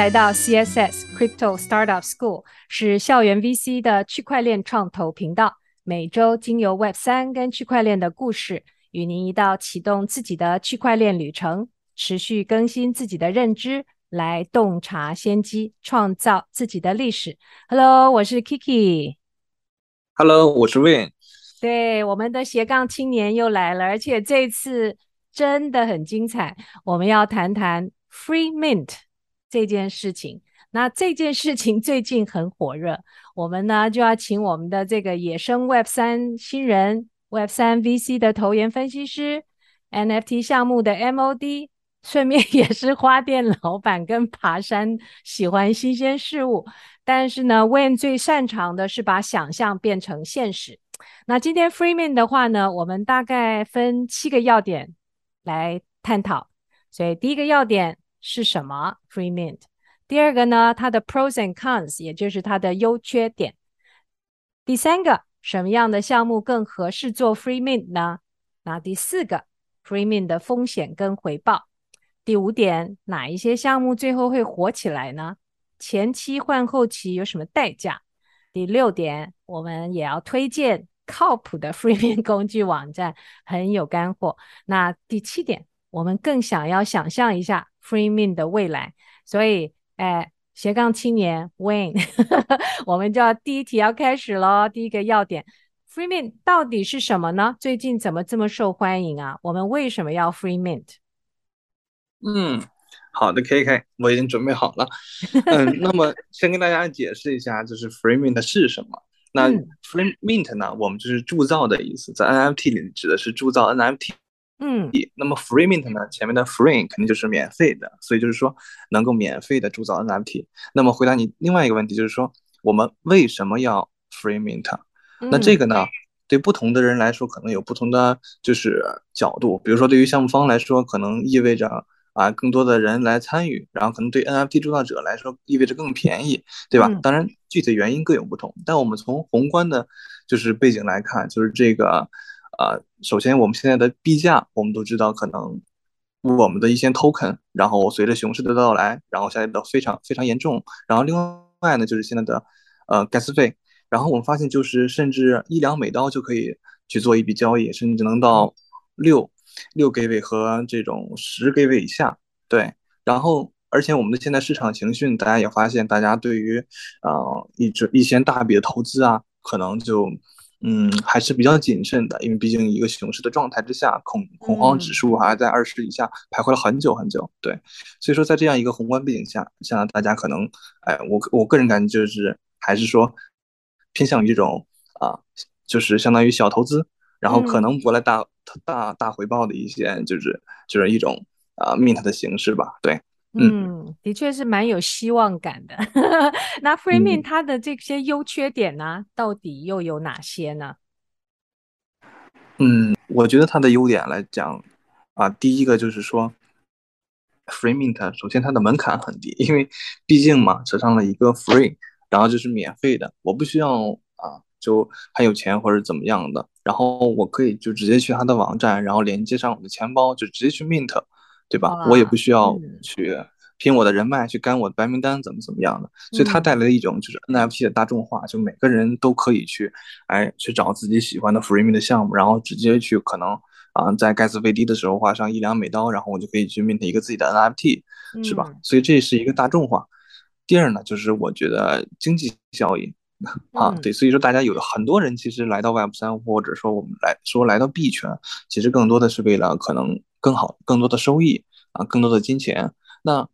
迎来到 CSS Crypto Startup School，是校园 VC 的区块链创投频道。每周经由 Web 三跟区块链的故事，与您一道启动自己的区块链旅程，持续更新自己的认知，来洞察先机，创造自己的历史。Hello，我是 Kiki。Hello，我是 Wayne。对，我们的斜杠青年又来了，而且这次真的很精彩。我们要谈谈 Free Mint。这件事情，那这件事情最近很火热，我们呢就要请我们的这个野生 Web 三新人，Web 三 VC 的投研分析师，NFT 项目的 MOD，顺便 也是花店老板跟爬山喜欢新鲜事物，但是呢，Wayne 最擅长的是把想象变成现实。那今天 Freeman 的话呢，我们大概分七个要点来探讨，所以第一个要点。是什么？Free Mint。第二个呢，它的 pros and cons，也就是它的优缺点。第三个，什么样的项目更合适做 Free Mint 呢？那第四个，Free Mint 的风险跟回报。第五点，哪一些项目最后会火起来呢？前期换后期有什么代价？第六点，我们也要推荐靠谱的 Free Mint 工具网站，很有干货。那第七点，我们更想要想象一下。Free Mint 的未来，所以，哎，斜杠青年 Wayne，我们就要第一题要开始喽。第一个要点，Free Mint 到底是什么呢？最近怎么这么受欢迎啊？我们为什么要 Free Mint？嗯，好的，KK，我已经准备好了。嗯，那么 先跟大家解释一下，就是 Free Mint 是什么？那 Free Mint 呢？我们就是铸造的意思，在 NFT 里指的是铸造 NFT。嗯，那么 free mint 呢？前面的 free 肯定就是免费的，所以就是说能够免费的铸造 NFT。那么回答你另外一个问题，就是说我们为什么要 free mint？那这个呢，对不同的人来说可能有不同的就是角度。比如说对于项目方来说，可能意味着啊更多的人来参与，然后可能对 NFT 铸造者来说意味着更便宜，对吧？当然具体原因各有不同，但我们从宏观的，就是背景来看，就是这个。呃，首先我们现在的币价，我们都知道，可能我们的一些 token，然后随着熊市的到来，然后下跌的非常非常严重。然后另外呢，就是现在的呃 gas 费，然后我们发现就是甚至一两美刀就可以去做一笔交易，甚至能到六六 g a 和这种十 g a 以下。对，然后而且我们的现在市场情绪，大家也发现，大家对于呃一直一些大笔的投资啊，可能就。嗯，还是比较谨慎的，因为毕竟一个熊市的状态之下，恐恐慌指数还在二十以下徘徊了很久很久。对，所以说在这样一个宏观背景下，像大家可能，哎，我我个人感觉就是还是说偏向于这种啊，就是相当于小投资，然后可能博来大、嗯、大大回报的一些，就是就是一种啊 mint 的形式吧。对。嗯，的确是蛮有希望感的。那 Free Mint 它的这些优缺点呢，嗯，到底又有哪些呢？嗯，我觉得它的优点来讲啊，第一个就是说，Free Mint 首先它的门槛很低，因为毕竟嘛，扯上了一个 Free，然后就是免费的，我不需要啊，就很有钱或者怎么样的，然后我可以就直接去它的网站，然后连接上我的钱包，就直接去 Mint。对吧？我也不需要去拼我的人脉去干我的白名单怎么怎么样的，所以它带来了一种就是 NFT 的大众化，就每个人都可以去哎去找自己喜欢的 Mint 的项目，然后直接去可能啊在 gas 费低的时候花上一两美刀，然后我就可以去 mint 一个自己的 NFT，是吧？所以这是一个大众化。第二呢，就是我觉得经济效益啊，对，所以说大家有很多人其实来到 Web 三，或者说我们来说来到币圈，其实更多的是为了可能。更好，更多的收益啊，更多的金钱。那，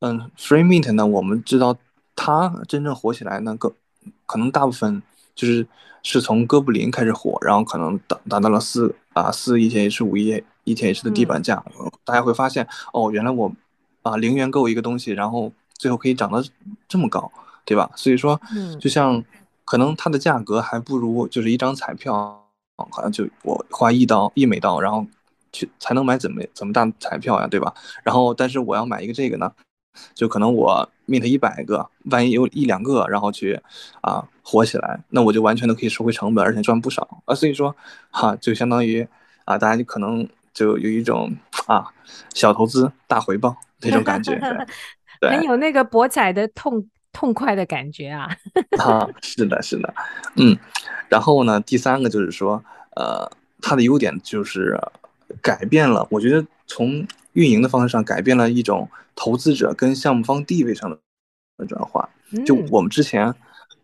嗯，Free Mint 呢？我们知道它真正火起来呢，更可能大部分就是是从哥布林开始火，然后可能达达到了四啊四 ETH 五 ETH 的地板价。嗯。大家会发现，哦，原来我啊零元购一个东西，然后最后可以涨到这么高，对吧？所以说，就像可能它的价格还不如就是一张彩票，好像就我花一刀一美刀，然后。去才能买怎么怎么大彩票呀，对吧？然后，但是我要买一个这个呢，就可能我 mint 一百个，万一有一两个，然后去啊火起来，那我就完全都可以收回成本，而且赚不少啊。所以说，哈、啊，就相当于啊，大家就可能就有一种啊小投资大回报 那种感觉。对很有那个博彩的痛痛快的感觉啊。啊，是的，是的，嗯，然后呢，第三个就是说，呃，它的优点就是改变了，我觉得从运营的方式上改变了一种投资者跟项目方地位上的转化。就我们之前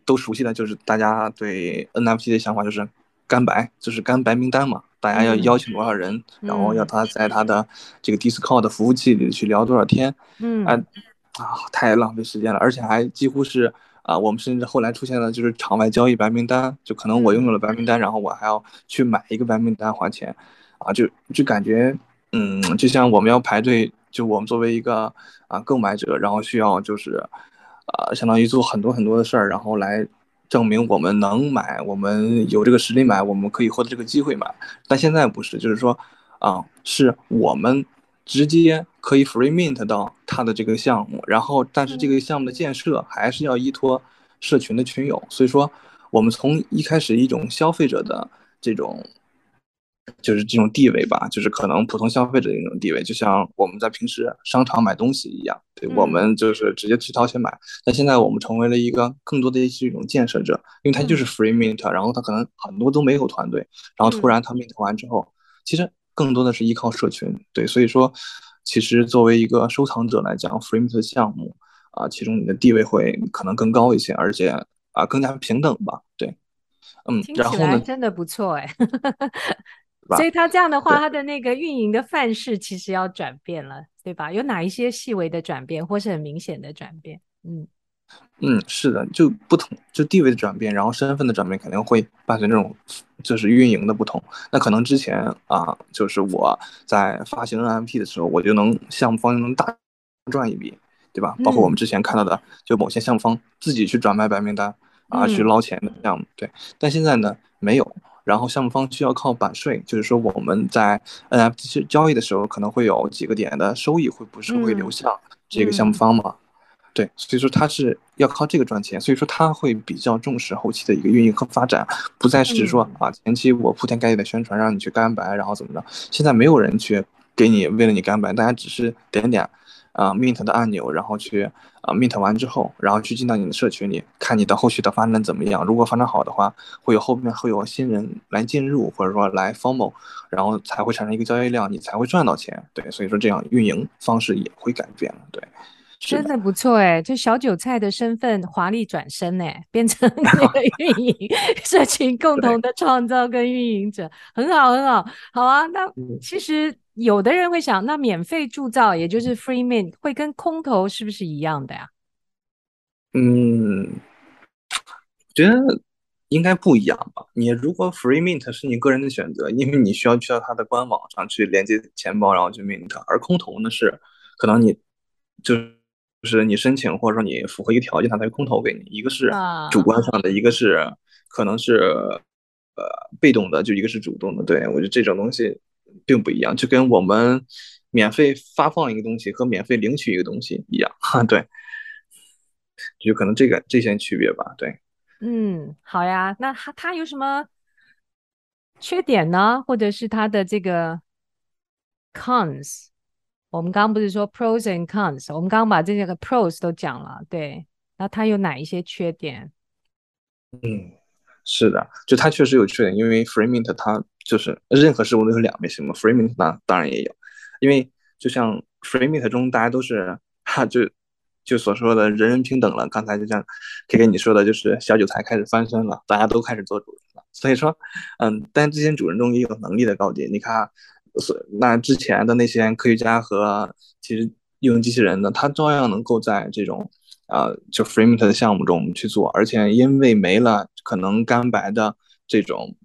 都熟悉的就是大家对 NFT 的想法就是干白，就是干白名单嘛。大家要邀请多少人，嗯、然后要他在他的这个 Discord 的服务器里去聊多少天，嗯啊啊，太浪费时间了，而且还几乎是啊，我们甚至后来出现了就是场外交易白名单，就可能我拥有了白名单，然后我还要去买一个白名单花钱，啊，就就感觉嗯，就像我们要排队，就我们作为一个啊购买者，然后需要就是啊，相当于做很多很多的事儿，然后来。证明我们能买，我们有这个实力买，我们可以获得这个机会买。但现在不是，就是说，啊，是我们直接可以 free mint 到他的这个项目，然后但是这个项目的建设还是要依托社群的群友。所以说，我们从一开始一种消费者的这种。就是这种地位吧，就是可能普通消费者的一种地位，就像我们在平时商场买东西一样，对，我们就是直接去掏钱买。但现在我们成为了一个更多的是一种建设者，因为他就是 free mint，然后他可能很多都没有团队，然后突然他 mint 完之后，其实更多的是依靠社群，对，所以说，其实作为一个收藏者来讲，free mint 的项目啊，其中你的地位会可能更高一些，而且啊更加平等吧，对，嗯，然后呢，真的不错哎。所以他这样的话，他的那个运营的范式其实要转变了，对吧？有哪一些细微的转变，或是很明显的转变？嗯嗯，是的，就不同，就地位的转变，然后身份的转变，肯定会伴随这种就是运营的不同。那可能之前啊，就是我在发行 NFT 的时候，我就能项目方就能大赚一笔，对吧？包括我们之前看到的，就某些项目方自己去转卖白名单啊，去捞钱的项目，对。但现在呢，没有。然后项目方需要靠版税，就是说我们在 NFT 交易的时候，可能会有几个点的收益，会不是会流向这个项目方嘛？嗯嗯、对，所以说他是要靠这个赚钱，所以说他会比较重视后期的一个运营和发展，不再是说啊前期我铺天盖地的宣传让你去干白，然后怎么着？现在没有人去给你为了你干白，大家只是点点。啊，mint 的按钮，然后去啊，mint 完之后，然后去进到你的社群里，看你的后续的发展怎么样。如果发展好的话，会有后面会有新人来进入，或者说来 formal，然后才会产生一个交易量，你才会赚到钱。对，所以说这样运营方式也会改变了。对，真的不错哎，就小韭菜的身份华丽转身哎，变成那个 运营社群共同的创造跟运营者，很好很好，好啊。那其实。有的人会想，那免费铸造，也就是 free mint，会跟空投是不是一样的呀？嗯，我觉得应该不一样吧。你如果 free mint 是你个人的选择，因为你需要去到它的官网上去连接钱包，然后去 mint，而空投呢是可能你就是你申请或者说你符合一个条件，它才会空投给你。一个是主观上的，啊、一个是可能是呃被动的，就一个是主动的。对，我觉得这种东西。并不一样，就跟我们免费发放一个东西和免费领取一个东西一样，哈，对，就可能这个这些区别吧，对。嗯，好呀，那它它有什么缺点呢？或者是它的这个 cons？我们刚刚不是说 pros and cons？我们刚刚把这些个 pros 都讲了，对，那它有哪一些缺点？嗯。是的，就它确实有缺点，因为 free mint 它就是任何事物都有两面性嘛，free mint 那当然也有，因为就像 free mint 中大家都是哈就就所说的人人平等了，刚才就像 K K 你说的，就是小韭菜开始翻身了，大家都开始做主人了，所以说嗯，但这些主人中也有能力的高低，你看，所那之前的那些科学家和其实用机器人的，他照样能够在这种。呃，就 free mint 的项目中去做，而且因为没了可能干白的这种，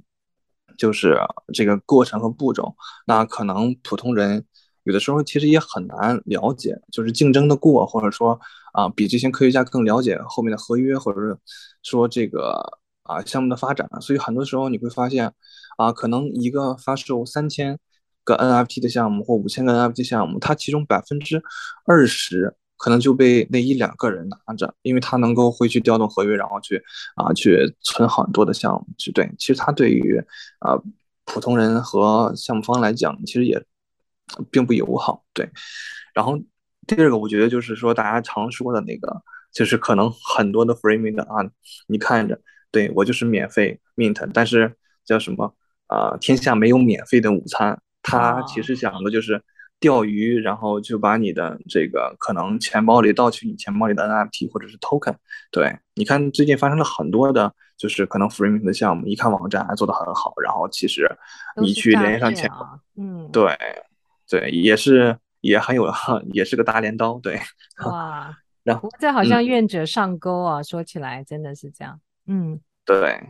就是这个过程和步骤，那可能普通人有的时候其实也很难了解，就是竞争的过，或者说啊，比这些科学家更了解后面的合约，或者是说这个啊项目的发展，所以很多时候你会发现，啊，可能一个发售三千个 NFT 的项目或五千个 NFT 项目，它其中百分之二十。可能就被那一两个人拿着，因为他能够会去调动合约，然后去啊去存很多的项目去对。其实他对于啊普通人和项目方来讲，其实也并不友好。对，然后第二个，我觉得就是说大家常说的那个，就是可能很多的 free mint 啊，你看着，对，我就是免费 mint，但是叫什么啊、呃？天下没有免费的午餐，他其实想的就是。钓鱼，然后就把你的这个可能钱包里盗取你钱包里的 NFT 或者是 token。对，你看最近发生了很多的，就是可能 Freeming 的项目，一看网站还做得很好，然后其实你去联系上钱，嗯，对，对，也是也很有，也是个大镰刀，对。哇，然后这好像愿者上钩啊，嗯，说起来真的是这样，嗯，对。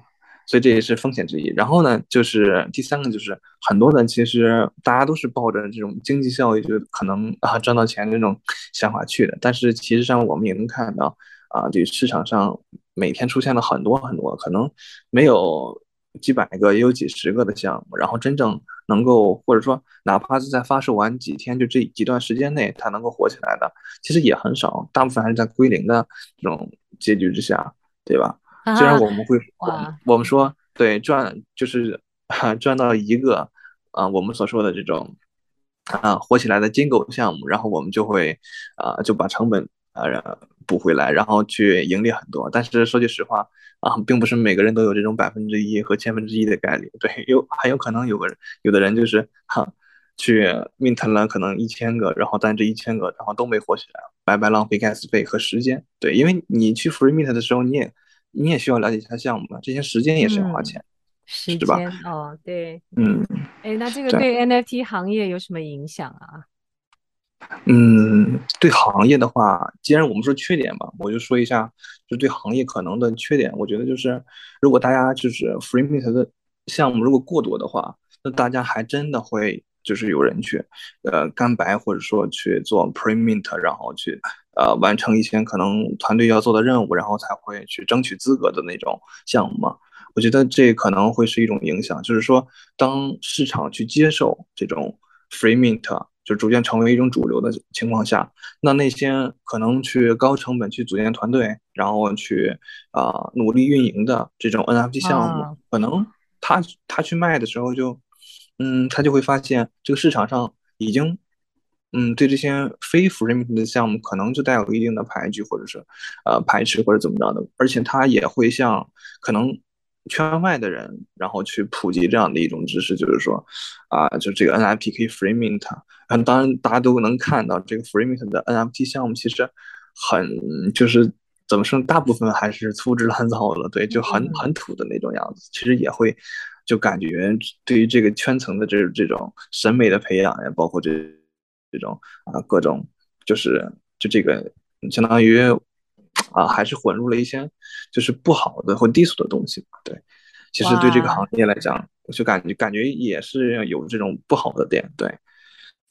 所以这也是风险之一。然后呢，就是第三个，就是很多的其实大家都是抱着这种经济效益，就可能啊赚到钱这种想法去的。但是其实上我们也能看到啊，这市场上每天出现了很多很多，可能没有几百个，也有几十个的项目。然后真正能够或者说哪怕是在发售完几天，就这几段时间内它能够火起来的，其实也很少。大部分还是在归零的这种结局之下，对吧？虽然我们会，我我们说对赚就是赚到一个啊，我们所说的这种啊火起来的金狗项目，然后我们就会啊就把成本啊补回来，然后去盈利很多。但是说句实话啊，并不是每个人都有这种百分之一和千分之一的概率。对，有很有可能有个人有的人就是哈去 mint 了可能一千个，然后但这一千个然后都没火起来，白白浪费 gas 费和时间。对，因为你去 free mint 的时候，你也。你也需要了解一下项目嘛，这些时间也是要花钱，嗯、时间吧？哦，对，嗯，哎，那这个对 NFT 行业有什么影响啊？嗯，对行业的话，既然我们说缺点嘛，我就说一下，就对行业可能的缺点，我觉得就是，如果大家就是 free mint 的项目如果过多的话，那大家还真的会就是有人去，呃，干白或者说去做 pre mint，然后去。呃，完成一些可能团队要做的任务，然后才会去争取资格的那种项目嘛。我觉得这可能会是一种影响，就是说，当市场去接受这种 free mint，就逐渐成为一种主流的情况下，那那些可能去高成本去组建团队，然后去啊、呃、努力运营的这种 NFT 项目，啊、可能他他去卖的时候就，嗯，他就会发现这个市场上已经。嗯，对这些非 free mint 的项目，可能就带有一定的排拒，或者是呃排斥或者怎么着的，而且他也会向可能圈外的人，然后去普及这样的一种知识，就是说啊、呃，就这个 NFT 可以 free mint，嗯，当然大家都能看到这个 free mint 的 NFT 项目其实很就是怎么说，大部分还是粗制滥造的，对，就很很土的那种样子，其实也会就感觉对于这个圈层的这这种审美的培养呀，包括这。这种啊，各种就是就这个，相当于啊，还是混入了一些就是不好的或低俗的东西。对，其实对这个行业来讲，我就感觉感觉也是有这种不好的点。对，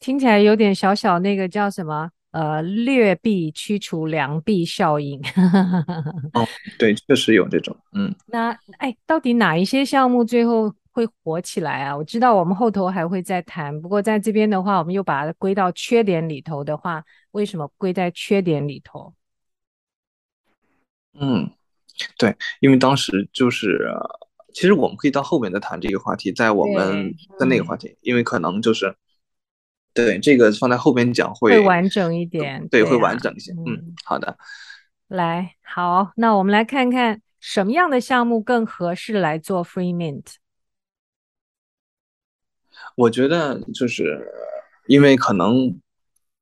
听起来有点小小那个叫什么呃，劣币驱除良币效应。哦，对，确实有这种。嗯，那哎，到底哪一些项目最后？会火起来啊！我知道我们后头还会再谈，不过在这边的话，我们又把它归到缺点里头的话，为什么归在缺点里头？嗯，对，因为当时就是，其实我们可以到后面再谈这个话题，在我们在那个话题，嗯、因为可能就是，对这个放在后边讲会会完整一点，对，对啊、会完整一些。嗯，嗯好的，来，好，那我们来看看什么样的项目更合适来做 free mint。我觉得就是因为可能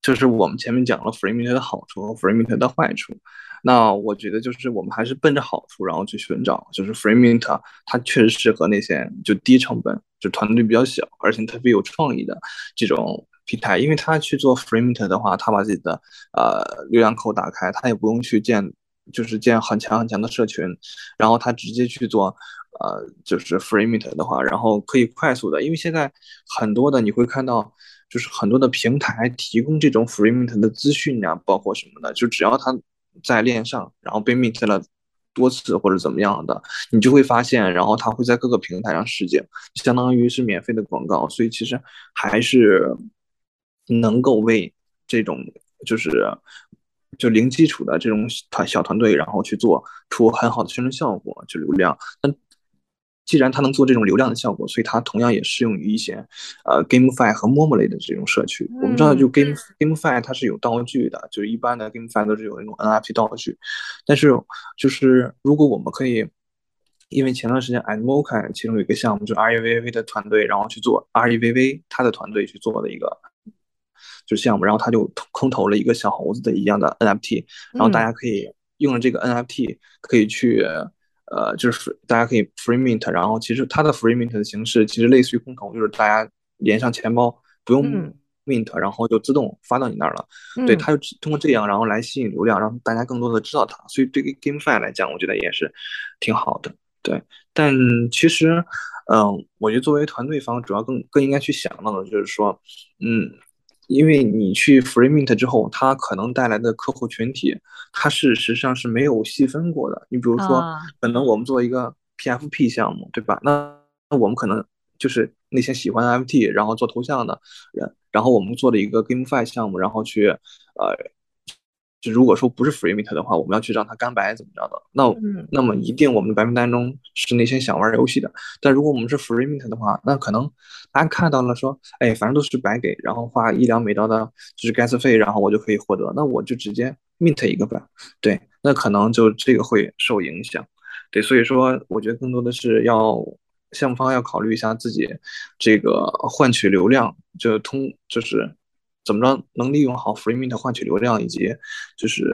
就是我们前面讲了 free mint 的好处和 free mint 的坏处，那我觉得就是我们还是奔着好处然后去寻找，就是 free mint 它确实适合那些就低成本就团队比较小而且特别有创意的这种平台，因为他去做 free mint 的话，他把自己的呃流量口打开，他也不用去建就是建很强很强的社群，然后他直接去做。呃，就是 free mint 的话，然后可以快速的，因为现在很多的你会看到，就是很多的平台提供这种 free mint 的资讯啊，包括什么的，就只要它在链上，然后被 mint 了多次或者怎么样的，你就会发现，然后它会在各个平台上实景，相当于是免费的广告，所以其实还是能够为这种就是就零基础的这种团小团队，然后去做出很好的宣传效果，就流量，但既然它能做这种流量的效果，所以它同样也适用于一些呃 GameFi 和 MOMO 类的这种社区。我们知道，就 Game GameFi 它是有道具的，就是一般的 GameFi 都是有那种 NFT 道具，但是就是如果我们可以。因为前段时间 Animoca 其中有一个项目，就是 REVV 的团队，然后去做 REVV 他的团队去做的一个就是项目，然后他就空投了一个小猴子的一样的 NFT，然后大家可以用了这个 NFT 可以去、嗯、呃，就是大家可以 free mint，然后其实它的 free mint 的形式其实类似于空投，就是大家连上钱包不用 mint，、嗯、然后就自动发到你那儿了。嗯、对，他就通过这样然后来吸引流量，让大家更多的知道它，所以对于 GameFi 来讲，我觉得也是挺好的。对，但其实，嗯、呃，我觉得作为团队方，主要更更应该去想到的就是说，嗯，因为你去 free mint 之后，它可能带来的客户群体，它事实上是没有细分过的。你比如说，可能我们做一个 PFP 项目，对吧？那那我们可能就是那些喜欢 NFT 然后做头像的人，然后我们做了一个 GameFi 项目，然后去，呃。就如果说不是 free mint 的话，我们要去让它干白怎么着的？那、嗯、那么一定我们的白名单中是那些想玩游戏的。但如果我们是 free mint 的话，那可能大家看到了说，哎，反正都是白给，然后花一两美刀的就是 gas 费，然后我就可以获得，那我就直接 mint 一个吧。对，那可能就这个会受影响。对，所以说我觉得更多的是要项目方要考虑一下自己这个换取流量，就通就是。怎么着能利用好 free mint 换取流量，以及就是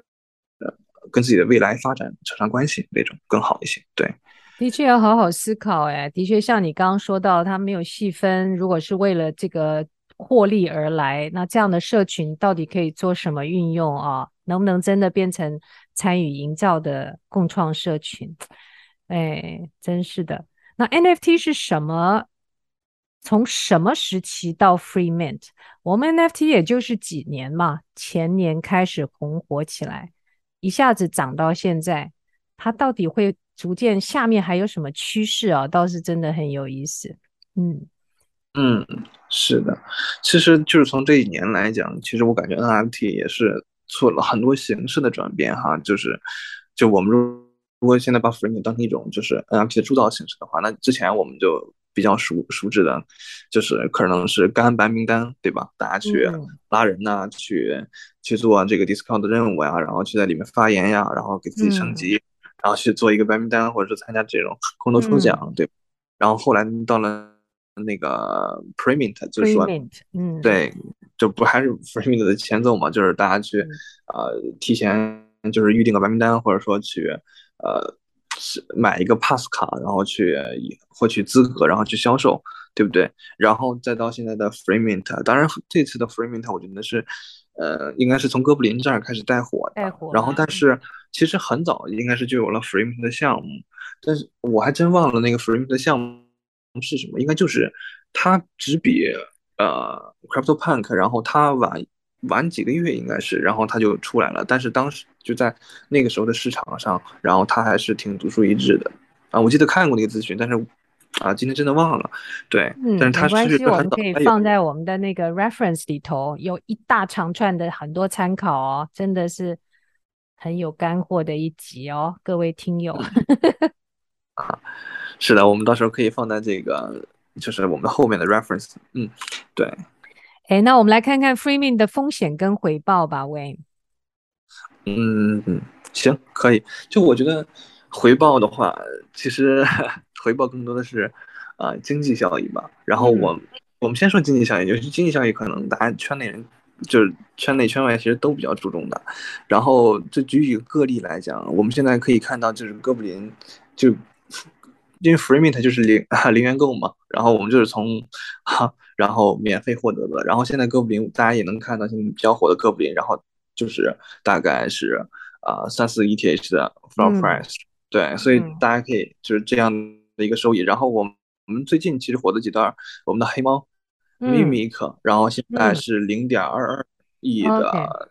呃跟自己的未来发展扯上关系那种更好一些。对，的确要好好思考。哎，的确像你刚刚说到，他没有细分，如果是为了这个获利而来，那这样的社群到底可以做什么运用啊？能不能真的变成参与营造的共创社群？哎，真是的。那 NFT 是什么？从什么时期到 Free Mint？我们 NFT 也就是几年嘛，前年开始红火起来，一下子涨到现在，它到底会逐渐下面还有什么趋势啊？倒是真的很有意思。嗯嗯，是的，其实就是从这一年来讲，其实我感觉 NFT 也是做了很多形式的转变哈，就是就我们如果现在把 Free Mint 当成一种就是 NFT 的铸造形式的话，那之前我们就。比较熟熟知的，就是可能是干白名单，对吧？大家去拉人呐、啊嗯，去去做这个 discount 的任务呀，然后去在里面发言呀，然后给自己升级，嗯、然后去做一个白名单，或者是参加这种空投抽奖、嗯，对。然后后来到了那个 Pre Mint，就是说，嗯，对，就不还是 Free Mint 的前奏嘛，就是大家去、嗯、呃提前就是预定个白名单，或者说去呃。是买一个 pass 卡，然后去获取资格，然后去销售，对不对？然后再到现在的 free mint，当然这次的 free mint 我觉得是，呃，应该是从哥布林这儿开始带火的。带火。然后，但是其实很早应该是就有了 free mint 的项目，但是我还真忘了那个 free mint 的项目是什么，应该就是它只比呃 Crypto Punk，然后它晚。晚几个月应该是，然后它就出来了。但是当时就在那个时候的市场上，然后它还是挺独树一帜的啊。我记得看过那个资讯，但是啊，今天真的忘了。对，嗯，但是它是没关系，我们可以放在我们的那个 reference 里头，有一大长串的很多参考哦，真的是很有干货的一集哦，各位听友。啊，是的，我们到时候可以放在这个，就是我们后面的 reference。嗯，对。哎，那我们来看看 Free Mint 的风险跟回报吧，Wayne。嗯嗯，行，可以。就我觉得回报的话，其实 回报更多的是啊、呃、经济效益吧。然后我、嗯、我们先说经济效益，就是经济效益可能大家圈内人就是圈内圈外其实都比较注重的。然后就举几个个例来讲，我们现在可以看到就是哥布林就。因为 Free Mint 就是零啊 零元购嘛，然后我们就是从哈，然后免费获得的。然后现在哥布林大家也能看到现在比较火的哥布林，然后就是大概是啊三四 ETH 的 floor price，嗯。对，所以大家可以就是这样的一个收益。嗯、然后我们我们最近其实火的几段，我们的黑猫 Mimic，嗯、然后现在是零点二二亿的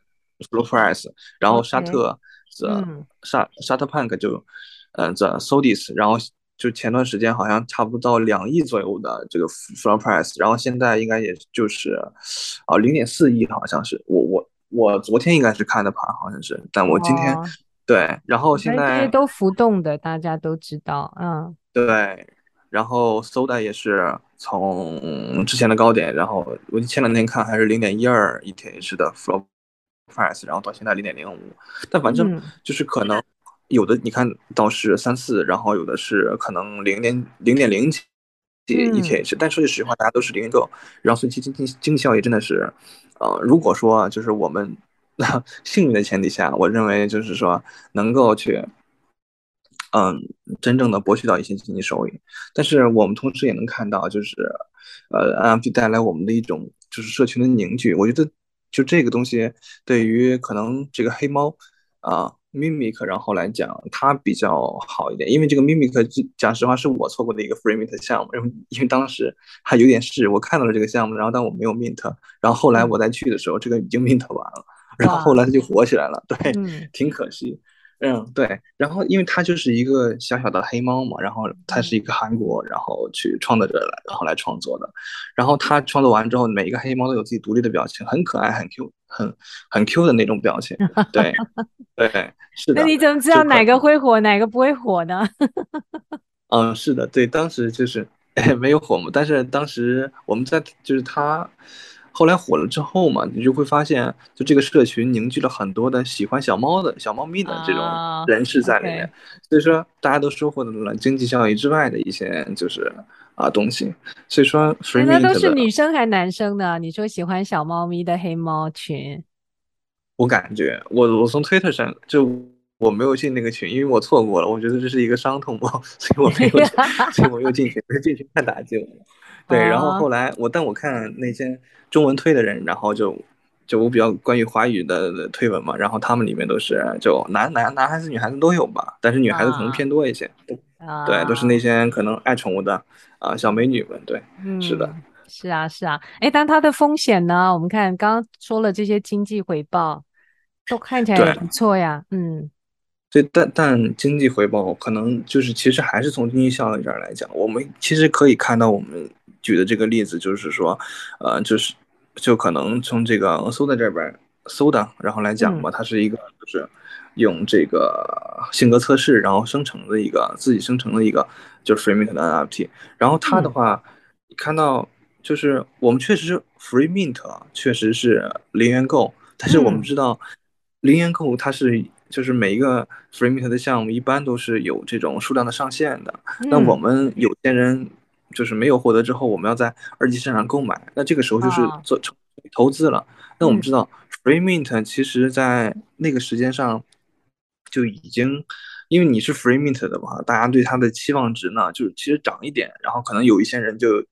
floor price，嗯、然后沙特的沙沙特 Punk 就嗯这 Sodis，然后。就前段时间好像差不多到两亿左右的这个 floor price，然后现在应该也就是啊零点四亿，好像是我我我昨天应该是看的盘，好像是，但我今天、哦、对，然后现在这些都浮动的，大家都知道，嗯，对，然后 Soda 也是从之前的高点，然后我前两天看还是零点一二 ETH 的 floor price，然后到现在零点零五，但反正就是可能有的你看到是三四，然后有的是可能零点零点零几 ETH，但说句实话，大家都是零个，然后所以经经经济效益真的是，呃，如果说就是我们 幸运的前提下，我认为就是说能够去。嗯，真正的博取到一些经济收益，但是我们同时也能看到，就是，呃，NFT 带来我们的一种就是社群的凝聚。我觉得就这个东西对于可能这个黑猫啊 Mimic 然后来讲，它比较好一点，因为这个 Mimic 讲实话是我错过的一个 Free Mint 项目，因为因为当时还有点事，我看到了这个项目，然后但我没有 Mint，然后后来我再去的时候，这个已经 Mint 完了，然后后来它就火起来了，对，挺可惜。嗯，对，然后因为它就是一个小小的黑猫嘛，然后它是一个韩国，然后去创作者来，然后来创作的，然后他创作完之后，每一个黑猫都有自己独立的表情，很可爱，很 Q，很很 Q 的那种表情，对，对，是的。那你怎么知道哪个会火，哪个不会火呢？嗯，是的，对，当时就是 没有火嘛，但是当时我们在就是他。后来火了之后嘛，你就会发现，就这个社群凝聚了很多的喜欢小猫的小猫咪的这种人士在里面，uh. 所以说大家都收获了经济效益之外的一些就是啊东西。所以说，那都是女生还是男生呢？你说喜欢小猫咪的黑猫群，我感觉我我从推特上就我没有进那个群，因为我错过了，我觉得这是一个伤痛嘛，所以我没有，所以我又进去，进去看打击了。对，然后后来我，但我看那些中文推的人，然后就就我比较关于华语的推文嘛，然后他们里面都是就男男男孩子女孩子都有吧，但是女孩子可能偏多一些，啊、对，都是那些可能爱宠物的啊、呃、小美女们，对，嗯、是的，是啊是啊，哎，但它的风险呢？我们看刚刚说了这些经济回报，都看起来也不错呀，嗯。所以，但但经济回报可能就是其实还是从经济效益这儿来讲，我们其实可以看到我们。举的这个例子就是说，呃，就是就可能从这个 Soda 这边 Soda 然后来讲吧，它是一个就是用这个性格测试然后生成的一个自己生成的一个就是 Free Mint 的 NFT。然后它的话，你看到就是我们确实 Free Mint，确实是零元购，但是我们知道零元购它是就是每一个 Free Mint 的项目一般都是有这种数量的上限的。那我们有些人。就是没有获得之后，我们要在二级市场购买，那这个时候就是做投资了。那我们知道，Free Mint 其实在那个时间上就已经，因为你是 Free Mint 的嘛，大家对它的期望值呢，就是其实涨一点，然后可能有一些人就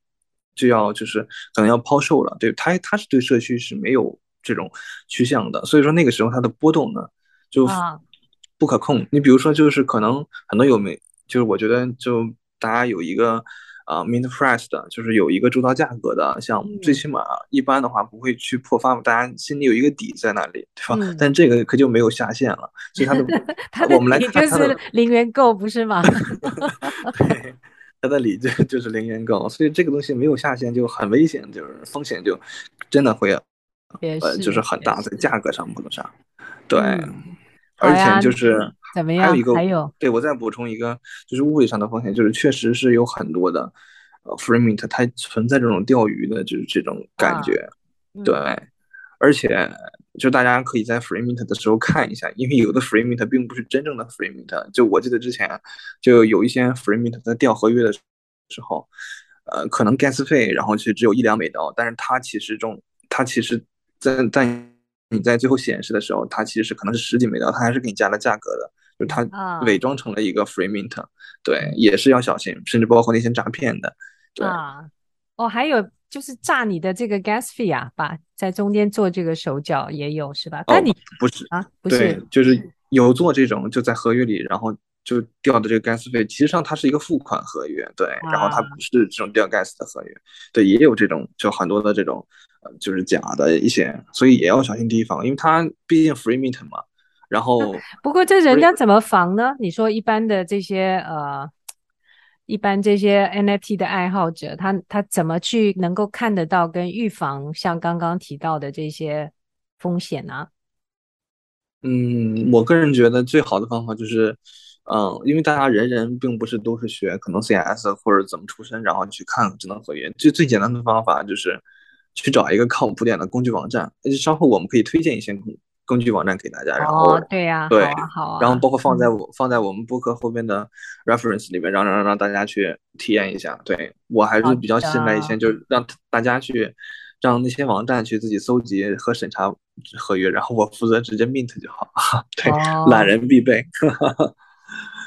就要就是可能要抛售了。对，它它是对社区是没有这种趋向的，所以说那个时候它的波动呢就不可控。你比如说，就是可能很多有没，就是我觉得就大家有一个。啊、uh，mint price 的就是有一个周到价格的项目，嗯、最起码一般的话不会去破发，大家心里有一个底在那里，对吧？嗯、但这个可就没有下限了，所以它的，它的我们来看它的零元购不是吗？对，它的理就就是零元购，所以这个东西没有下限就很危险，就是风险就真的会呃就是很大，在价格上不能上，对，嗯、而且就是。怎么样？还有一个，还有，对，我再补充一个，就是物理上的风险，就是确实是有很多的，呃，Free Mint 它存在这种钓鱼的，就是这种感觉，啊嗯、对，而且就大家可以在 Free Mint 的时候看一下，因为有的 Free Mint 并不是真正的 Free Mint，就我记得之前就有一些 Free Mint 在钓合约的时候，呃，可能 Gas 费然后其实只有一两美刀，但是它其实中，它其实在在你在最后显示的时候，它其实是可能是十几美刀，它还是给你加了价格的。就它伪装成了一个 free mint，、啊、对，也是要小心，甚至包括那些诈骗的，对。啊，哦，还有就是诈你的这个 gas fee 啊，把在中间做这个手脚也有是吧？但你、哦、不是啊，不是，就是有做这种就在合约里，然后就掉的这个 gas fee，其实上它是一个付款合约，对，啊、然后它不是这种掉 gas 的合约，对，也有这种就很多的这种呃就是假的一些，所以也要小心提防，因为它毕竟 free mint 嘛。然后，不过这人家怎么防呢？你说一般的这些呃，一般这些 NFT 的爱好者，他他怎么去能够看得到跟预防像刚刚提到的这些风险呢？嗯，我个人觉得最好的方法就是，嗯，因为大家人人并不是都是学可能 CS 或者怎么出身，然后去看智能合约。最最简单的方法就是去找一个靠谱点的工具网站。稍后我们可以推荐一些工工具网站给大家。然后、哦、对呀、啊，对，好啊，好啊。然后包括放在我、嗯、放在我们播客后边的 reference 里面，让让让大家去体验一下。对，我还是比较信赖一些，就是让大家去让那些网站去自己搜集和审查合约，然后我负责直接 mint 就好。对，哦、懒人必备。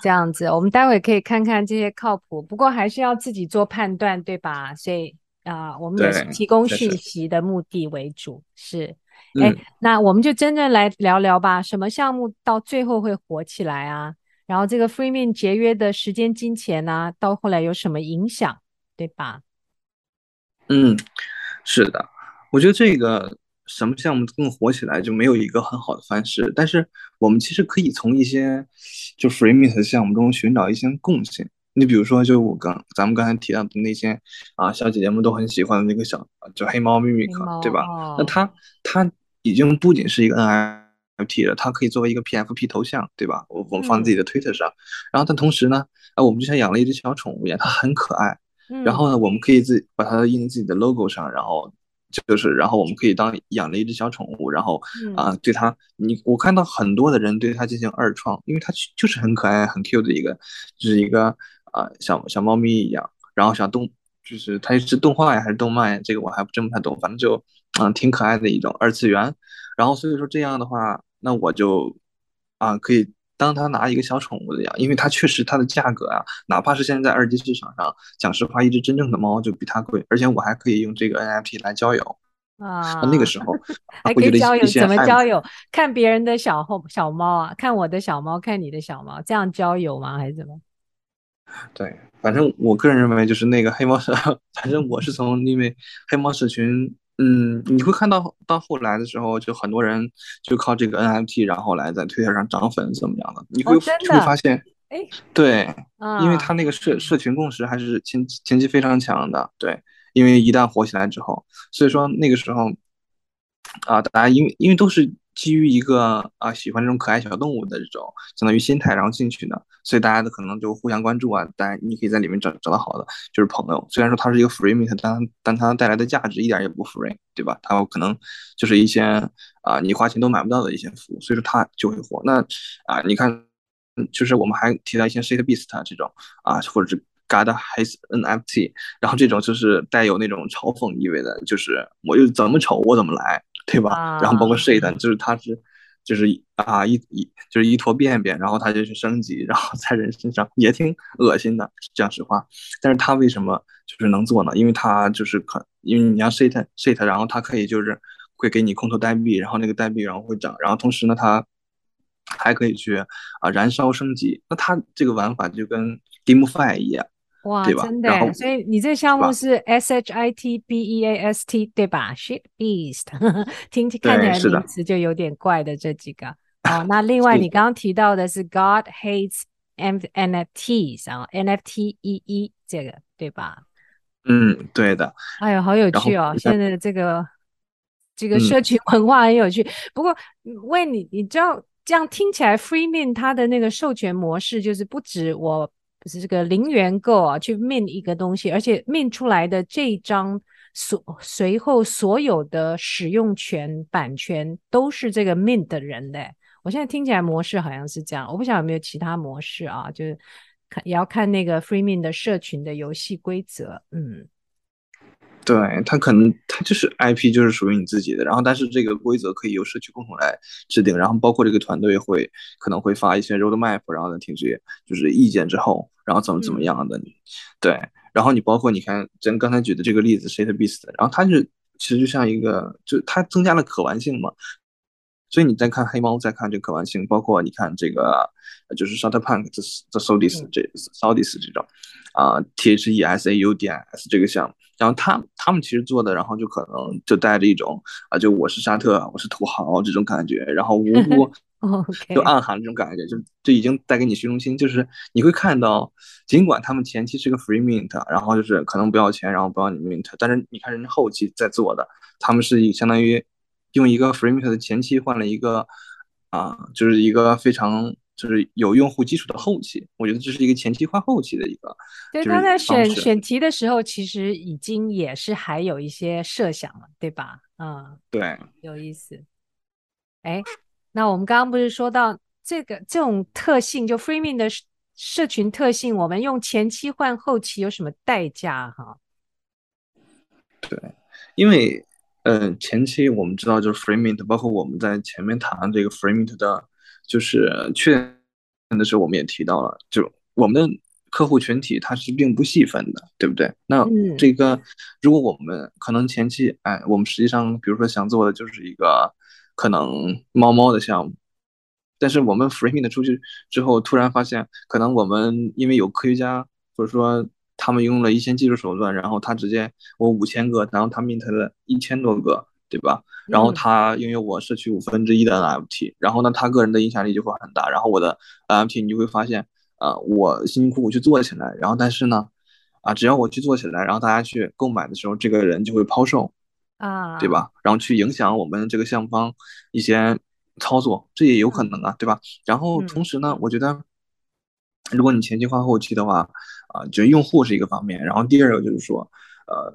这样子，我们待会可以看看这些靠谱，不过还是要自己做判断，对吧？所以啊、呃，我们也是提供讯息的目的为主。是，哎、嗯，那我们就真正来聊聊吧。什么项目到最后会火起来啊？然后这个 Free Mint 节约的时间、金钱呢、啊，到后来有什么影响，对吧？嗯，是的，我觉得这个。什么项目更火起来，就没有一个很好的方式。但是我们其实可以从一些就 free mint 的项目中寻找一些共性。你比如说，就我刚咱们刚才提到的那些啊，小姐姐们都很喜欢的那个小叫黑猫 Mimic，，对吧？哦、那它它已经不仅是一个 NFT 了，它可以作为一个 PFP 头像，对吧？我我们放自己的 Twitter 上。嗯、然后但同时呢，啊，我们就像养了一只小宠物一样，它很可爱。嗯、然后呢，我们可以自把它印在自己的 logo 上，然后。就是，然后我们可以当养了一只小宠物，然后啊、呃，对它，你我看到很多的人对它进行二创，因为它就是很可爱、很 cute 的一个，就是一个啊、呃、小小猫咪一样，然后小动，就是它是动画呀还是动漫呀？这个我还不真不太懂，反正就嗯、呃、挺可爱的一种二次元，然后所以说这样的话，那我就啊、呃、可以。当他拿一个小宠物的养，因为它确实它的价格啊，哪怕是现在在二级市场上，讲实话，一只真正的猫就比它贵，而且我还可以用这个 NFT 来交友啊。那个时候还可以交友，怎么交友？看别人的小后小猫啊，看我的小猫，看你的小猫，这样交友吗？还是怎么？对，反正我个人认为就是那个黑猫社，反正我是从因为黑猫社群。嗯，你会看到到后来的时候，就很多人就靠这个 NFT，然后来在推特上涨粉怎么样的？你会、哦、就会发现，哎，对，啊、因为他那个社社群共识还是前前期非常强的，对，因为一旦火起来之后，所以说那个时候啊，大家因为因为都是。基于一个啊喜欢这种可爱小动物的这种相当于心态，然后进去的，所以大家的可能就互相关注啊。大家，你可以在里面找找到好的，就是朋友。虽然说它是一个 free meet，但但它带来的价值一点也不 free，对吧？它可能就是一些啊你花钱都买不到的一些服务，所以说它就会火。那啊，你看，就是我们还提到一些 shit beast 这种啊，或者是 God has NFT，然后这种就是带有那种嘲讽意味的，就是我又怎么丑我怎么来。对吧？啊、然后包括 shit，就是它是，就是啊一一就是一坨便便，然后它就去升级，然后在人身上也挺恶心的，讲实话。但是它为什么就是能做呢？因为它就是可，因为你要 shit shit，然后它可以就是会给你空投代币，然后那个代币然后会涨，然后同时呢它还可以去啊燃烧升级。那它这个玩法就跟 GameFi 一样。哇，真的，所以你这个项目是 S H I T B E A S T 对吧？Shit Beast，听看起来名词就有点怪的这几个。哦，那另外你刚刚提到的是 God hates N FTs，然后 N F T 一一这个对吧？嗯，对的。哎呦，好有趣哦！现在的这个这个社群文化很有趣。嗯、不过，问你，你知道这样听起来，Free Mint 它的那个授权模式就是不止我。就是这个零元购啊，去 mint 一个东西，而且 mint 出来的这一张所随后所有的使用权版权都是这个 mint 的人的。我现在听起来模式好像是这样，我不晓得有没有其他模式啊？就是看也要看那个 free mint 的社群的游戏规则，嗯。对，它可能它就是 IP，就是属于你自己的。然后，但是这个规则可以由社区共同来制定。然后，包括这个团队会可能会发一些 roadmap，然后呢，听这些就是意见之后，然后怎么怎么样的。嗯、对，然后你包括你看咱刚才举的这个例子，shit beast，然后它是其实就像一个，就它增加了可玩性嘛。所以你再看黑猫，再看这个可玩性，包括你看这个就是 Shut Punk 这这 Sodis 这 Sodis 这种啊 T H E S A U D S 这个项目。然后他他们其实做的，然后就可能就带着一种啊，就我是沙特，我是土豪这种感觉，然后无辜 就暗含这种感觉，就就已经带给你虚荣心。就是你会看到，尽管他们前期是个 free mint，然后就是可能不要钱，然后不要你 mint，但是你看人家后期在做的，他们是相当于用一个 free mint 的前期换了一个啊，就是一个非常就是有用户基础的后期，我觉得这是一个前期换后期的一个。对，刚才选选题的时候，其实已经也是还有一些设想了，对吧？嗯，对，有意思。哎，那我们刚刚不是说到这个这种特性，就 Freemint 的社群特性，我们用前期换后期有什么代价？哈，对，因为。嗯，前期我们知道就是 Freemint，包括我们在前面谈这个 Freemint 的，就是缺点的时候，我们也提到了，就我们的客户群体它是并不细分的，对不对？那这个如果我们可能前期，哎，我们实际上比如说想做的就是一个可能猫猫的项目，但是我们 framing 的出去之后，突然发现可能我们因为有科学家或者说。他们用了一些技术手段，然后他直接我五千个，然后他 mint 了一千多个，对吧？然后他因为我社区五分之一的 NFT，然后呢，他个人的影响力就会很大。然后我的 NFT 你就会发现，啊、呃，我辛辛苦苦去做起来，然后但是呢，啊，只要我去做起来，然后大家去购买的时候，这个人就会抛售，啊，对吧？然后去影响我们这个项目方一些操作，这也有可能啊，对吧？然后同时呢，我觉得。如果你前期换后期的话，啊、呃，就用户是一个方面，然后第二个就是说，呃，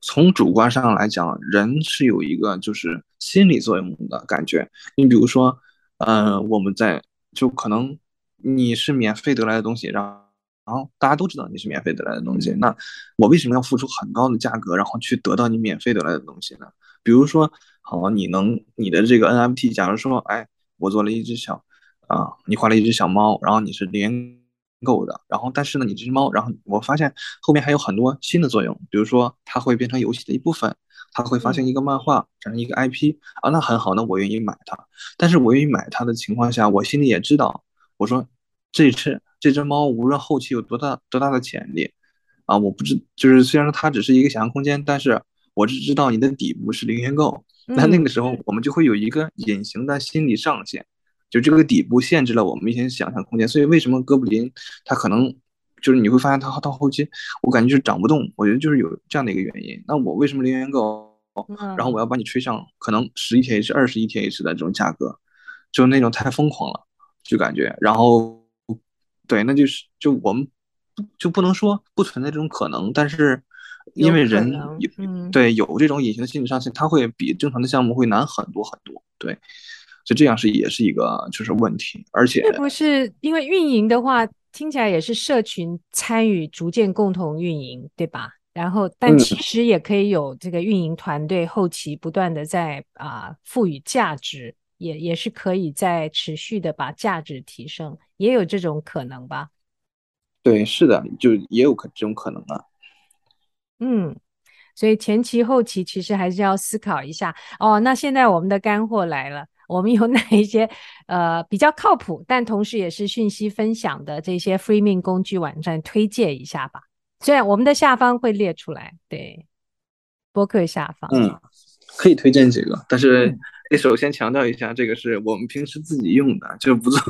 从主观上来讲，人是有一个就是心理作用的感觉。你比如说，呃，我们在就可能你是免费得来的东西，然后然后大家都知道你是免费得来的东西，那我为什么要付出很高的价格，然后去得到你免费得来的东西呢？比如说，好，你能你的这个 NFT，假如说，哎，我做了一只小啊，你画了一只小猫，然后你是连。够的，然后但是呢，你这只猫，然后我发现后面还有很多新的作用，比如说它会变成游戏的一部分，它会发现一个漫画，产生一个 IP 啊，那很好，那我愿意买它。但是我愿意买它的情况下，我心里也知道，我说这只这只猫无论后期有多大多大的潜力啊，我不知就是虽然说它只是一个想象空间，但是我只知道你的底部是零元购，那那个时候我们就会有一个隐形的心理上限。就这个底部限制了我们一些想象空间，所以为什么哥布林它可能就是你会发现它到后期，我感觉就是涨不动，我觉得就是有这样的一个原因。那我为什么零元购，然后我要把你吹上可能十 ETH、二十 ETH 的这种价格，就那种太疯狂了，就感觉。然后对，那就是就我们就不能说不存在这种可能，但是因为人有、嗯、对有这种隐形的心理上限，它会比正常的项目会难很多很多，对。就这样是也是一个就是问题，而且是不是因为运营的话，听起来也是社群参与逐渐共同运营，对吧？然后但其实也可以有这个运营团队后期不断的在啊赋予价值，也也是可以在持续的把价值提升，也有这种可能吧？对，是的，就也有可这种可能啊。嗯。所以前期后期其实还是要思考一下哦。那现在我们的干货来了。我们有哪一些呃比较靠谱，但同时也是讯息分享的这些 Freemint 工具网站推荐一下吧。虽然我们的下方会列出来，对，博客下方，嗯，可以推荐几个，但是得首先强调一下，这个是我们平时自己用的，就不做，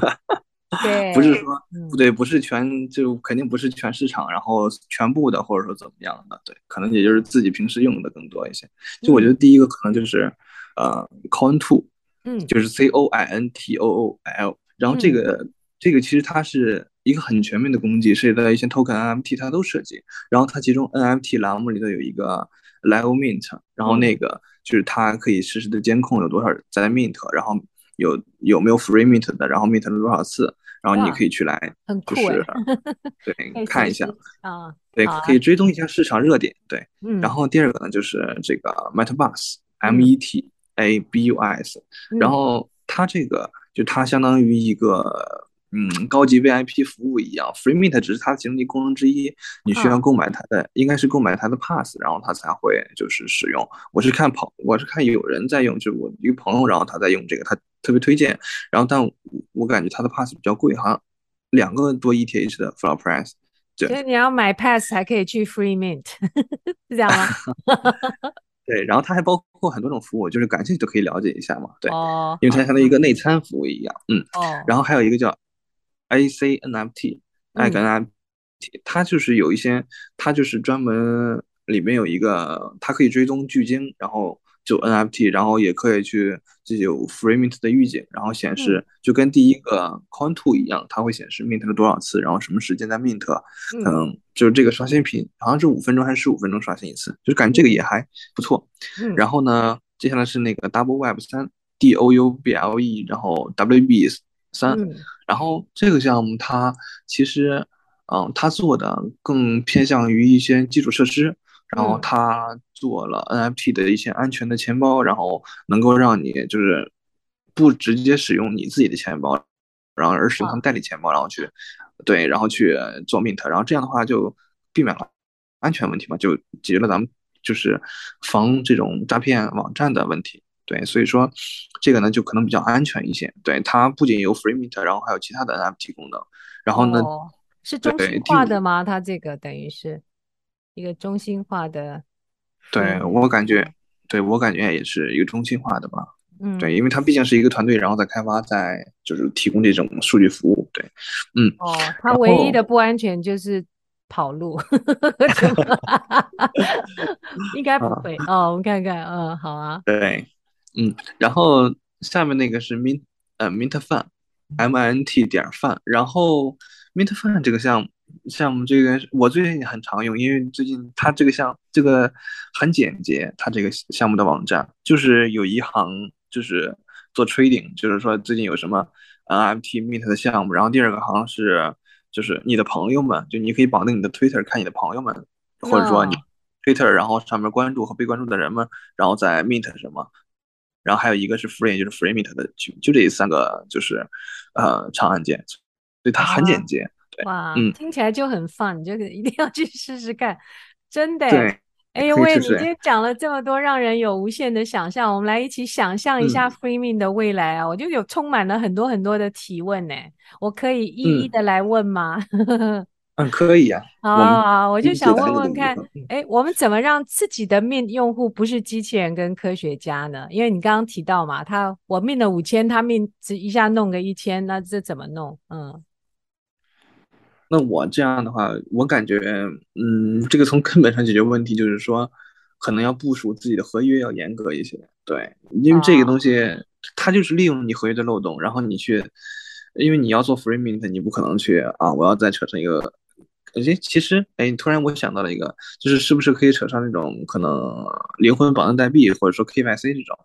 对，不是说不对，不是全，就肯定不是全市场，然后全部的，或者说怎么样的，对，可能也就是自己平时用的更多一些。就我觉得第一个可能就是呃，Cointoo。嗯，就是 C O I N T O O L，然后这个、嗯、这个其实它是一个很全面的工具，涉及到一些 token NFT 它都涉及。然后它其中 NFT 栏目里头有一个 Live Mint，然后那个就是它可以实时的监控有多少人在 Mint，然后有有没有 Free Mint 的，然后 Mint 了多少次，然后你可以去来就是 对看一下啊，对可以追踪一下市场热点。对，然后第二个呢就是这个 MetaBus M E T。A B U S，然后它这个就它相当于一个嗯高级 VIP 服务一样，Free Meet 只是它的其中一个功能之一，你需要购买它的，应该是购买它的 Pass，然后它才会就是使用。我是看朋，我是看有人在用，就是我一个朋友，然后他在用这个，他特别推荐，然后但我感觉它的 Pass 比较贵，好像两个多 ETH 的 Floor Price，所以你要买 Pass 才可以去 Freemint，是这样吗？对，然后它还包括很多种服务，就是感兴趣都可以了解一下嘛。对，哦、因为它相当于一个内参服务一样。嗯，哦、然后还有一个叫 AC NFT，哎，跟 NFT，它就是有一些，它就是专门里面有一个，它可以追踪巨鲸，然后就 NFT，然后也可以去就有 free mint 的预警，然后显示就跟第一个 coin two 一样，它会显示 mint 了多少次，然后什么时间在 mint，可能就是这个刷新频，好像是五分钟还是十五分钟刷新一次，就是感觉这个也还不错。然后呢，接下来是那个 Double Web 三 D O U B L E，然后 W B 三，然后这个项目它其实嗯，它做的更偏向于一些基础设施。然后他做了 NFT 的一些安全的钱包，然后能够让你就是不直接使用你自己的钱包，然后而使用他们代理钱包，然后去对，然后去做 mint，然后这样的话就避免了安全问题嘛，就解决了咱们就是防这种诈骗网站的问题。对，所以说这个呢就可能比较安全一些。对，它不仅有 free mint，然后还有其他的 NFT 功能。然后呢，哦、是中心化的吗？它这个等于是。一个中心化的，对我感觉，对我感觉也是一个中心化的吧。嗯，对，因为它毕竟是一个团队，然后在开发，在就是提供这种数据服务。对，嗯。哦，它唯一的不安全就是跑路，应该不会。啊、哦，我们看看，嗯，好啊。对，嗯，然后下面那个是 mint，呃，mint fun，M I N T 点 fun，然后 mint fun 这个项目。项目这个我最近很常用，因为最近它这个项这个很简洁，它这个项目的网站就是有一行就是做 trading，就是说最近有什么 NFT Meet 的项目，然后第二个行是就是你的朋友们，就你可以绑定你的 Twitter 看你的朋友们，或者说你 Twitter 然后上面关注和被关注的人们，然后再 Meet 什么，然后还有一个是 free，就是 free meet 的，就就这三个就是呃长按键，所以它很简洁。哇，嗯，听起来就很 fun，你就一定要去试试看，真的。对，哎呦喂，你今天讲了这么多，让人有无限的想象。我们来一起想象一下 Free Mint 的未来啊！嗯、我就有充满了很多很多的提问呢，我可以一一的来问吗？嗯，嗯可以啊、啊。我就想问问看，哎，我们怎么让自己的 Mint 用户不是机器人跟科学家呢？因为你刚刚提到嘛，他我 Mint 了五千，他 Mint 只一下弄个一千，那这怎么弄？嗯。那我这样的话，我感觉，嗯，这个从根本上解决问题，就是说，可能要部署自己的合约要严格一些，对，因为这个东西，它就是利用你合约的漏洞，然后你去，因为你要做 free mint，你不可能去啊，我要再扯上一个，哎，其实，哎，突然我想到了一个，就是是不是可以扯上那种可能灵魂绑定代币，或者说 KYC 这种，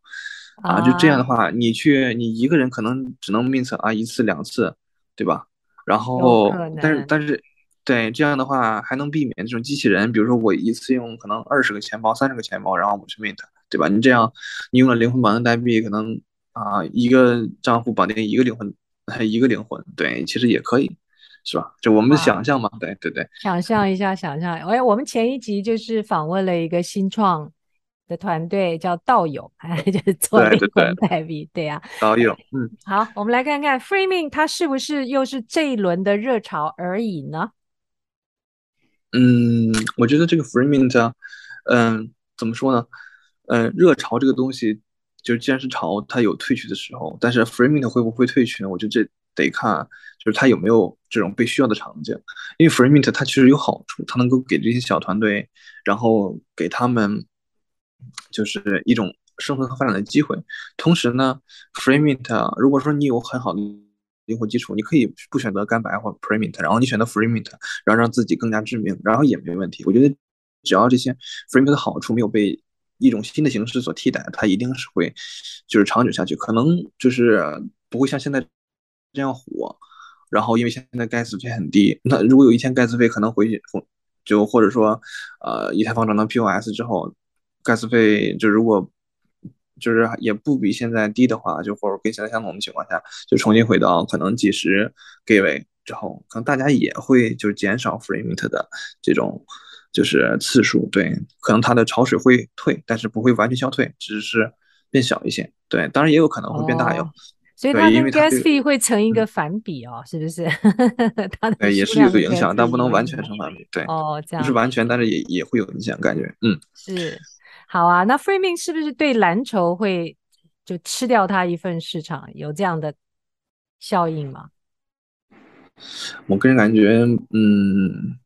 啊，就这样的话，你去，你一个人可能只能 mint 啊一次两次，对吧？然后，但是但是，对这样的话还能避免这种机器人，比如说我一次用可能二十个钱包、三十个钱包，然后我去 mint，对吧？你这样，你用了灵魂绑定代币，可能啊一个账户绑定一个灵魂，还一个灵魂，对，其实也可以，是吧？就我们想象嘛，对对对。想象一下，想象，哎，我们前一集就是访问了一个新创。的团队叫道友，哎，就是做灵魂代币，对呀，道友，嗯，好，我们来看看 Free Mint 它是不是又是这一轮的热潮而已呢？嗯，我觉得这个 Free Mint，嗯，怎么说呢？嗯，热潮这个东西，就是既然是潮，它有退去的时候，但是 Free Mint 会不会退去呢？我觉得这得看，就是它有没有这种被需要的场景，因为 Free Mint 它其实有好处，它能够给这些小团队，然后给他们。就是一种生存和发展的机会。同时呢，Free Mint，如果说你有很好的灵活基础，你可以不选择干白或 Pre Mint，然后你选择 Free Mint，然后让自己更加知名，然后也没问题。我觉得只要这些 Free Mint 的好处没有被一种新的形式所替代，它一定是会就是长久下去。可能就是不会像现在这样火。然后因为现在 Gas 费很低，那如果有一天 Gas 费可能回去，就或者说呃以太坊涨到 POS 之后。Gas 费就如果就是也不比现在低的话，就或者跟现在相同的情况下，就重新回到可能几十 Gwei 之后，可能大家也会就是减少 free mint 的这种就是次数，对，可能它的潮水会退，但是不会完全消退，只是变小一些，对，当然也有可能会变大哟。哦、所以它跟 gas 费会成一个反比哦，嗯、是不是？它的对也是有个影响，但不能完全成反比，对，哦，这样不是完全，但是也也会有影响，感觉，嗯，是。好啊，那 Free Mint 是不是对蓝筹会就吃掉它一份市场？有这样的效应吗？我个人感觉，嗯，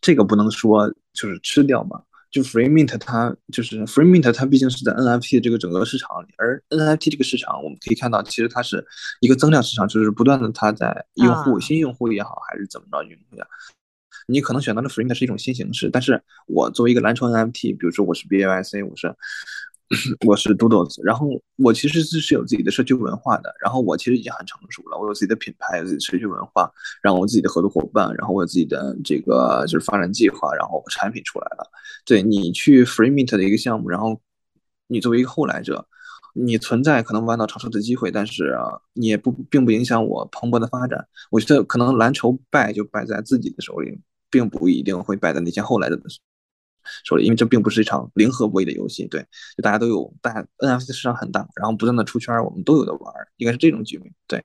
这个不能说就是吃掉吧，就 Free Mint 它就是 Free Mint 它毕竟是在 NFT 这个整个市场里，而 NFT 这个市场我们可以看到，其实它是一个增量市场，就是不断的它在用户、新用户也好，还是怎么着用户呀。你可能选择的 Free Mint 是一种新形式，但是我作为一个蓝筹 NFT，比如说我是 BAYC，我是。我是 Doodles，然后我其实是是有自己的社区文化的，然后我其实已经很成熟了，我有自己的品牌，有自己的社区文化，然后我自己的合作伙伴，然后我有自己的这个就是发展计划，然后产品出来了。对，你去 Free Mint 的一个项目，然后你作为一个后来者，你存在可能弯道超车的机会，但是啊，你也不并不影响我蓬勃的发展。我觉得可能蓝筹败就败在自己的手里，并不一定会败在那些后来的手里。因为这并不是一场零和博弈的游戏，对，就大家都有，大家 NFT 市场很大，然后不断的出圈，我们都有的玩，应该是这种局面，对。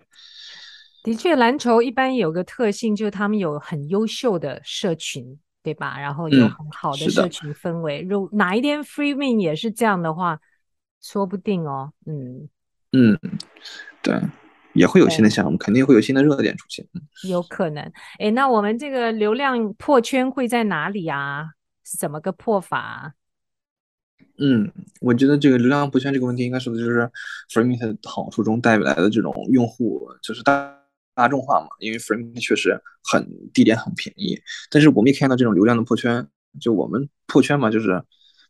的确，蓝筹一般有个特性，就是他们有很优秀的社群，对吧？然后有很好的社群氛围。如、嗯、哪一天 Free Mint 也是这样的话，说不定哦，嗯嗯，对，也会有新的项目，肯定会有新的热点出现，有可能。哎，那我们这个流量破圈会在哪里啊？怎么个破法啊？嗯，我觉得这个流量破圈这个问题，应该说的就是 Free Mint 好处中带来的这种用户就是大大众化嘛。因为 Mint 确实很地点很便宜，但是我们也看到这种流量的破圈，就我们破圈嘛，就是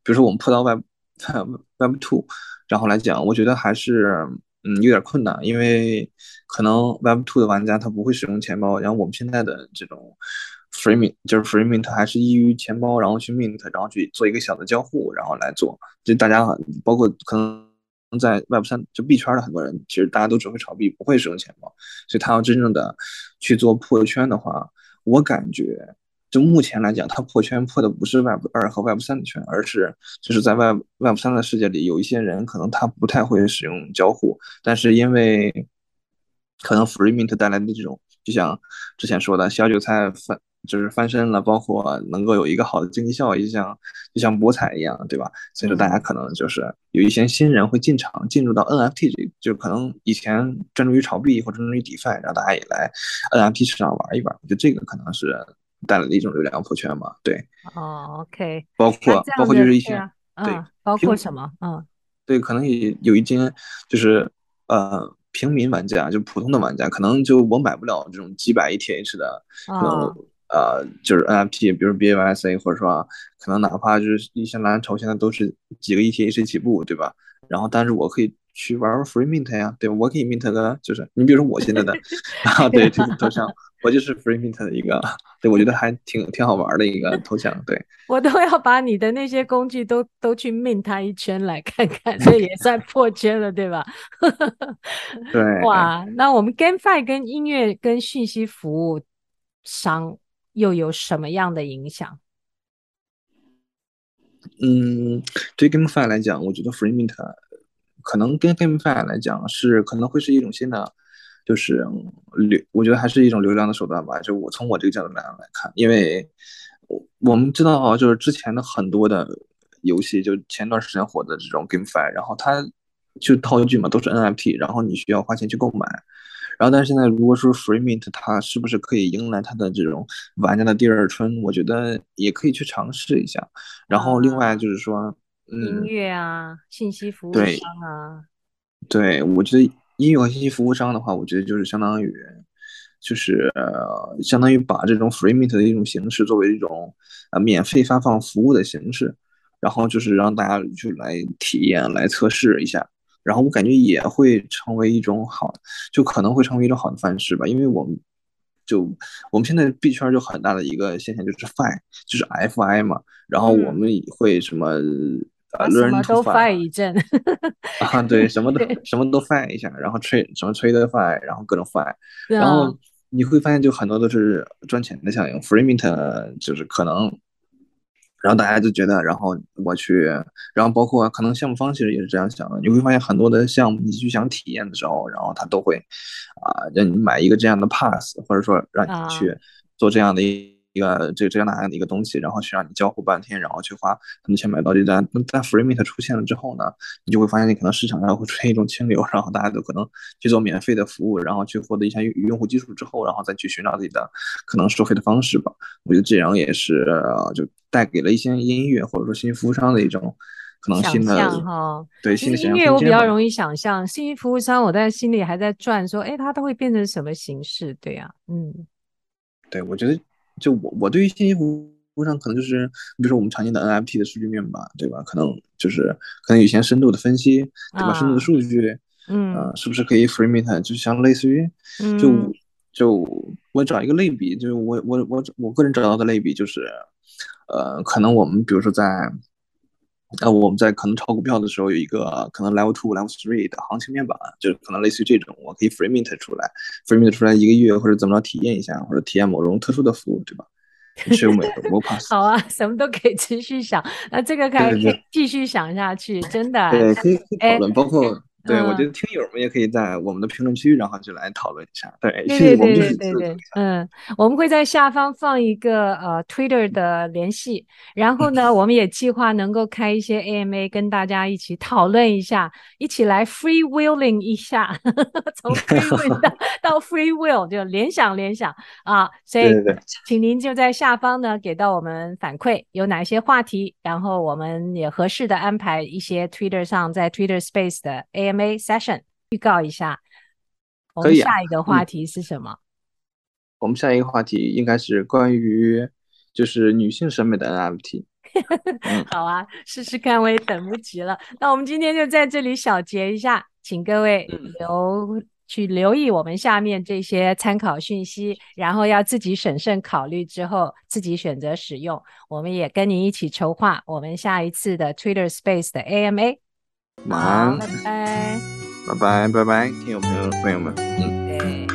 比如说我们破到 Web Web Two，然后来讲，我觉得还是嗯有点困难，因为可能 Web Two 的玩家他不会使用钱包，然后我们现在的这种。Free Mint 就是 Free Mint，还是依于钱包，然后去 Mint，然后去做一个小的交互，然后来做。就大家包括可能在 Web 三就币圈的很多人，其实大家都只会炒币，不会使用钱包。所以他要真正的去做破圈的话，我感觉就目前来讲，它破圈破的不是 Web 二和 Web 三的圈，而是就是在 Web Web 三的世界里，有一些人可能他不太会使用交互，但是因为可能 Free Mint 带来的这种，就像之前说的小韭菜翻。就是翻身了，包括能够有一个好的经济效益，就像就像博彩一样，对吧？所以说大家可能就是有一些新人会进场，进入到 NFT 这，就可能以前专注于炒币或者专注于 DeFi，让大家也来 NFT 市场玩一玩。我觉得这个可能是带来的一种流量破圈嘛，对。哦，OK。包括包括就是一些对，对、嗯，包括什么？嗯，对，可能也有一间就是呃。平民玩家就普通的玩家，可能就我买不了这种几百 ETH 的，可能、哦、呃就是 NFT，比如 BAYC，或者说可能哪怕就是一些蓝筹，现在都是几个 ETH 起步，对吧？然后但是我可以去玩玩 Free Mint 呀，对？我可以 Mint 个，就是你比如说我现在的 啊，对这个头像。我就是 Free Mint 的一个，对，我觉得还挺挺好玩的一个头像，对。我都要把你的那些工具都都去 mint 它一圈来看看，这也算破圈了，对吧？对。哇，那我们 GameFi 跟音乐跟信息服务商又有什么样的影响？嗯，对 GameFi 来讲，我觉得 Free Mint 可能跟 GameFi 来讲是可能会是一种新的。就是流，我觉得还是一种流量的手段吧。就我从我这个角度来来看，因为我我们知道啊，就是之前的很多的游戏，就前段时间火的这种 GameFi，然后它就道具嘛，都是 NFT，然后你需要花钱去购买。然后但是现在如果说 Free Mint，它是不是可以迎来它的这种玩家的第二春？我觉得也可以去尝试一下。然后另外就是说，音乐啊，信息服务商啊，对，我觉得。音乐和信息服务商的话，我觉得就是相当于，就是呃，相当于把这种 free mint 的一种形式作为一种呃免费发放服务的形式，然后就是让大家去来体验、来测试一下，然后我感觉也会成为一种好，就可能会成为一种好的范式吧，因为我们就我们现在币圈就很大的一个现象就是 fi，就是 fi 嘛，然后我们会什么。啊，什么都 fi 一阵啊，对，什么 都什么都 fi 一下，然后吹什么吹的 fi，然后各种 fi，然后你会发现就很多都是赚钱的效应，free mint 就是可能，然后大家就觉得，然后我去，然后包括可能项目方其实也是这样想的，你会发现很多的项目你去想体验的时候，然后他都会啊让你买一个这样的 pass，或者说让你去做这样的一一个这个这样那样的一个东西，然后去让你交互半天，然后去花很多钱买到这单。那在 FreeMint 出现了之后呢，你就会发现你可能市场上会出现一种清流，然后大家都可能去做免费的服务，然后去获得一下用用户基础之后，然后再去寻找自己的可能收费的方式吧。我觉得这样也是就带给了一些音乐或者说新服务商的一种可能新的哈。对，新的音乐我比较容易想象，新服务商我在心里还在转，说哎，它都会变成什么形式？对呀、啊，嗯，对，我觉得。就我我对于信息服务上可能就是，比如说我们常见的 NFT 的数据面吧，对吧？可能就是可能有一些深度的分析，对吧？啊、深度的数据，嗯、呃，是不是可以 FreeMint？就像类似于，就、嗯、就我找一个类比，就是我我我我个人找到的类比就是，呃，可能我们比如说在。那我们在可能炒股票的时候有一个可能 level two、level three 的行情面板，就是可能类似于这种，我可以 free mint 出来，free mint 出来一个月或者怎么着体验一下，或者体验某种特殊的服务，对吧？持有每个 pass。好啊，什么都可以持续想，那这个可以继续想下去，真的。对，可以可以讨论，包括。对，我觉得听友们也可以在我们的评论区，然后就来讨论一下。对，对对对对对对，嗯，我们会在下方放一个呃 Twitter 的联系，然后呢，我们也计划能够开一些 AMA 跟大家一起讨论一下，一起来 free willing 一下，从 free will 到 到 free will 就联想联想啊，所以请您就在下方呢给到我们反馈有哪些话题，然后我们也合适的安排一些 Twitter 上在 Twitter Space 的 AMA。AMA session 预告一下，我们下一个话题是什么？啊嗯、我们下一个话题应该是关于就是女性审美的 NFT。好啊，试试看，我也等不及了。那我们今天就在这里小结一下，请各位留、嗯、去留意我们下面这些参考讯息，然后要自己审慎考虑之后自己选择使用。我们也跟您一起筹划我们下一次的 Twitter Space 的 AMA。晚安，拜拜，拜拜，拜拜，听友朋友朋友们，嗯。